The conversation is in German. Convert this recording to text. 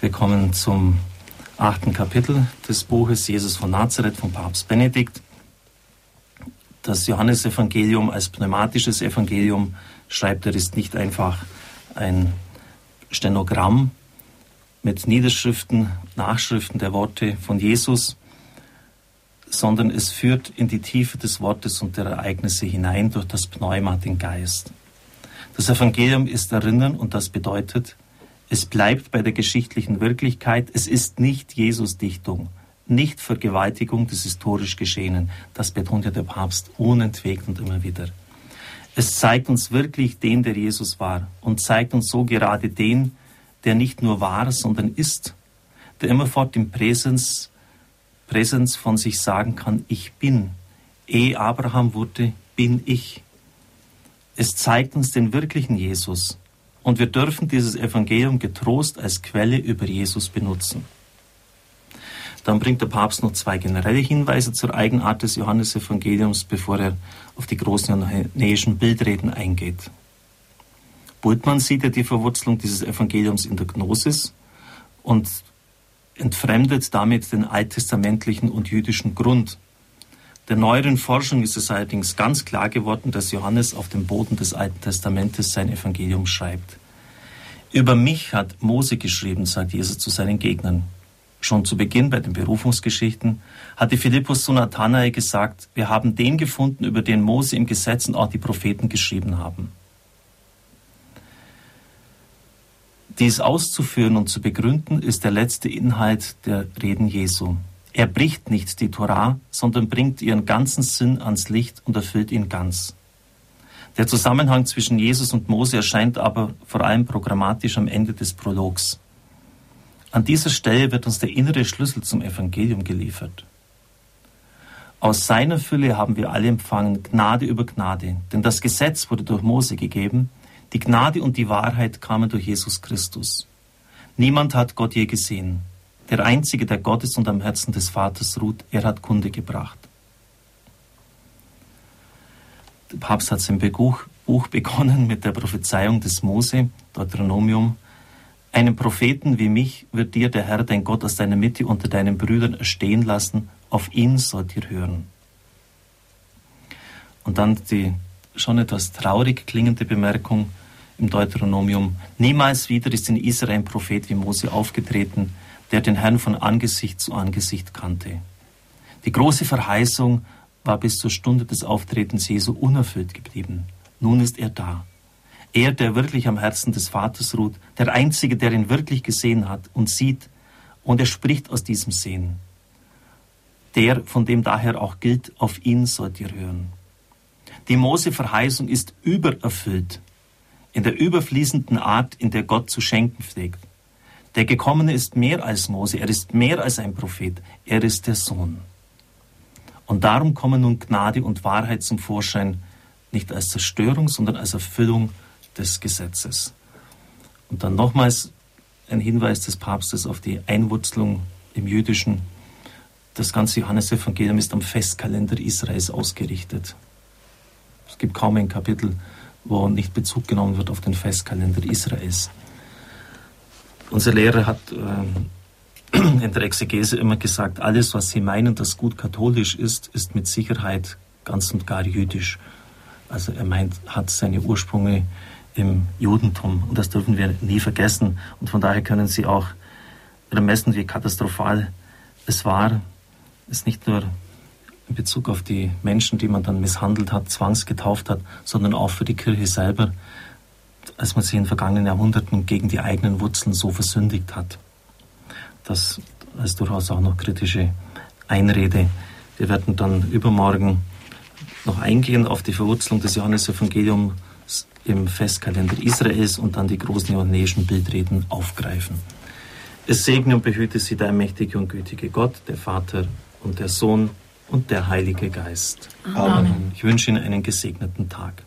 Wir kommen zum achten Kapitel des Buches Jesus von Nazareth von Papst Benedikt. Das Johannesevangelium als pneumatisches Evangelium schreibt er, ist nicht einfach ein Stenogramm mit Niederschriften, Nachschriften der Worte von Jesus, sondern es führt in die Tiefe des Wortes und der Ereignisse hinein durch das Pneuma, den Geist. Das Evangelium ist Erinnern und das bedeutet, es bleibt bei der geschichtlichen Wirklichkeit. Es ist nicht Jesus-Dichtung, nicht Vergewaltigung des historisch Geschehenen. Das betont ja der Papst unentwegt und immer wieder. Es zeigt uns wirklich den, der Jesus war und zeigt uns so gerade den, der nicht nur war, sondern ist, der immerfort im Präsens, Präsens von sich sagen kann, ich bin. Ehe Abraham wurde, bin ich. Es zeigt uns den wirklichen Jesus, und wir dürfen dieses Evangelium getrost als Quelle über Jesus benutzen. Dann bringt der Papst noch zwei generelle Hinweise zur Eigenart des Johannesevangeliums, bevor er auf die großen johannäischen Bildreden eingeht. Bultmann sieht ja die Verwurzelung dieses Evangeliums in der Gnosis und entfremdet damit den alttestamentlichen und jüdischen Grund der neueren Forschung ist es allerdings ganz klar geworden, dass Johannes auf dem Boden des Alten Testamentes sein Evangelium schreibt. Über mich hat Mose geschrieben, sagt Jesus zu seinen Gegnern. Schon zu Beginn bei den Berufungsgeschichten hatte Philippus zu Nathanael gesagt, wir haben den gefunden, über den Mose im Gesetz und auch die Propheten geschrieben haben. Dies auszuführen und zu begründen, ist der letzte Inhalt der Reden Jesu. Er bricht nicht die Torah, sondern bringt ihren ganzen Sinn ans Licht und erfüllt ihn ganz. Der Zusammenhang zwischen Jesus und Mose erscheint aber vor allem programmatisch am Ende des Prologs. An dieser Stelle wird uns der innere Schlüssel zum Evangelium geliefert. Aus seiner Fülle haben wir alle empfangen Gnade über Gnade, denn das Gesetz wurde durch Mose gegeben, die Gnade und die Wahrheit kamen durch Jesus Christus. Niemand hat Gott je gesehen. Der Einzige, der Gott ist und am Herzen des Vaters ruht, er hat Kunde gebracht. Der Papst hat sein Buch, Buch begonnen mit der Prophezeiung des Mose, Deuteronomium. Einen Propheten wie mich wird dir der Herr, dein Gott, aus deiner Mitte unter deinen Brüdern erstehen lassen. Auf ihn sollt ihr hören. Und dann die schon etwas traurig klingende Bemerkung im Deuteronomium. Niemals wieder ist in Israel ein Prophet wie Mose aufgetreten, der den Herrn von Angesicht zu Angesicht kannte. Die große Verheißung war bis zur Stunde des Auftretens Jesu unerfüllt geblieben. Nun ist er da. Er, der wirklich am Herzen des Vaters ruht, der Einzige, der ihn wirklich gesehen hat und sieht, und er spricht aus diesem Sehen. Der, von dem daher auch gilt, auf ihn sollt ihr hören. Die Mose-Verheißung ist übererfüllt in der überfließenden Art, in der Gott zu schenken pflegt. Der Gekommene ist mehr als Mose, er ist mehr als ein Prophet, er ist der Sohn. Und darum kommen nun Gnade und Wahrheit zum Vorschein, nicht als Zerstörung, sondern als Erfüllung des Gesetzes. Und dann nochmals ein Hinweis des Papstes auf die Einwurzelung im Jüdischen. Das ganze Johannesevangelium ist am Festkalender Israels ausgerichtet. Es gibt kaum ein Kapitel, wo nicht Bezug genommen wird auf den Festkalender Israels. Unser Lehrer hat äh, in der Exegese immer gesagt, alles, was Sie meinen, das gut katholisch ist, ist mit Sicherheit ganz und gar jüdisch. Also er meint, hat seine Ursprünge im Judentum und das dürfen wir nie vergessen. Und von daher können Sie auch ermessen, wie katastrophal es war. Es nicht nur in Bezug auf die Menschen, die man dann misshandelt hat, zwangsgetauft hat, sondern auch für die Kirche selber als man sie in vergangenen Jahrhunderten gegen die eigenen Wurzeln so versündigt hat. Das ist durchaus auch noch kritische Einrede. Wir werden dann übermorgen noch eingehen auf die Verwurzelung des Johannesevangeliums im Festkalender Israels und dann die großen johannäischen Bildreden aufgreifen. Es segne und behüte sie der mächtige und gütige Gott, der Vater und der Sohn und der Heilige Geist. Amen. Ich wünsche Ihnen einen gesegneten Tag.